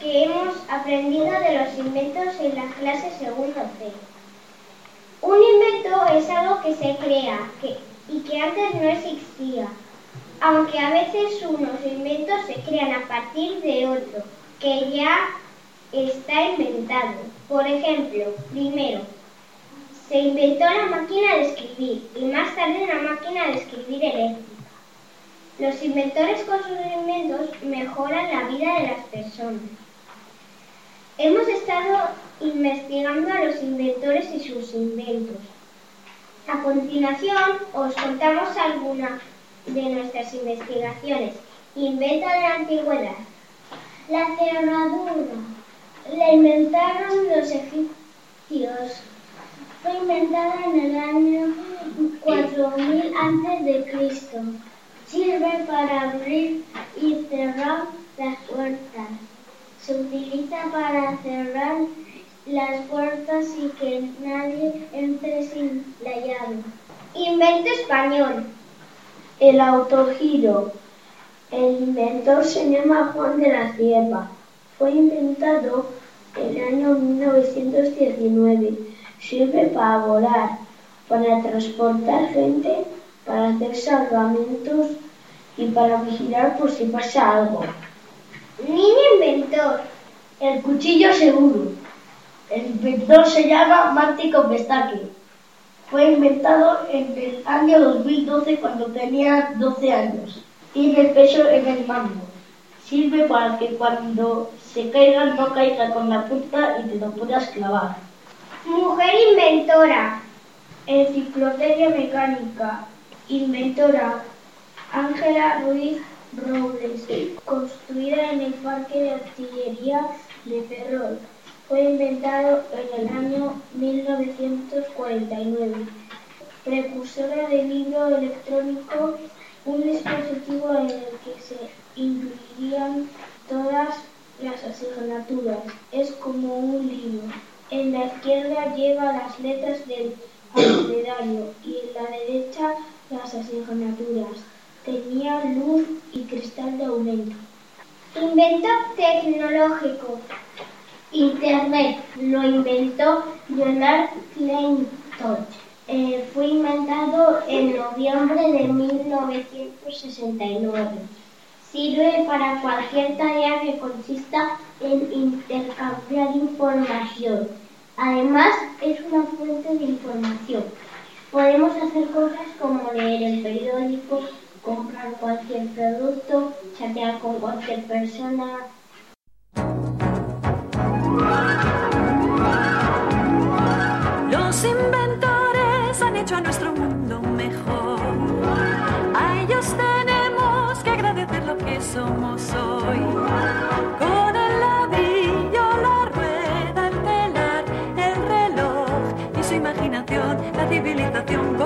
que hemos aprendido de los inventos en la clase segundo C. Un invento es algo que se crea y que antes no existía, aunque a veces unos inventos se crean a partir de otro que ya está inventado. Por ejemplo, primero, se inventó la máquina de escribir y más tarde una máquina de escribir eléctrica. Los inventores con sus inventos mejoran la vida de las personas. Hemos estado investigando a los inventores y sus inventos. A continuación os contamos algunas de nuestras investigaciones. Invento de la antigüedad. La cerradura. La inventaron los egipcios. Fue inventada en el año 4000 a.C. Sirve para abrir y cerrar las puertas. Se utiliza para cerrar las puertas y que nadie entre sin la llave. Invento español. El autogiro. El inventor se llama Juan de la Cierva. Fue inventado en el año 1919. Sirve para volar, para transportar gente para hacer salvamentos y para vigilar por si pasa algo. Niño inventor. El cuchillo seguro. El inventor se llama Marty Kopestaki. Fue inventado en el año 2012 cuando tenía 12 años. Tiene peso en el mando. Sirve para que cuando se caiga no caiga con la punta y te lo puedas clavar. Mujer inventora. Enciclopedia mecánica. Inventora Ángela Ruiz Robles, construida en el Parque de Artillería de Ferrol. Fue inventado en el año 1949. Precursora del libro electrónico, un dispositivo en el que se incluirían todas las asignaturas. Es como un libro. En la izquierda lleva las letras del abecedario y en la derecha las asignaturas. Tenía luz y cristal de aumento. Invento tecnológico. Internet lo inventó Leonard Kleintoch. Eh, fue inventado en noviembre de 1969. Sirve para cualquier tarea que consista en intercambiar información. Además, es una fuente de información. Podemos hacer cosas como leer el periódico, comprar cualquier producto, chatear con cualquier persona. Los inventores han hecho a nuestro mundo mejor. A ellos tenemos que agradecer lo que somos hoy. Con el ladrillo, la rueda, el telar, el reloj y su imaginación, la civilización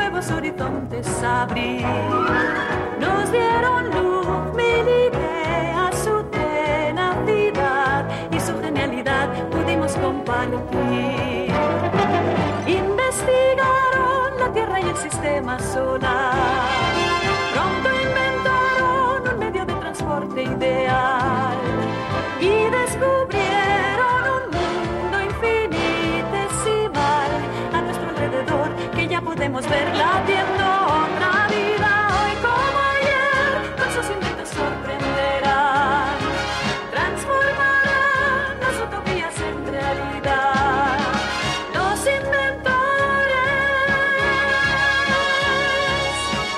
nuevos horizontes abrir. Nos dieron luz, mil ideas, su tenacidad y su genialidad pudimos compartir. Investigaron la Tierra y el sistema solar. podemos verla.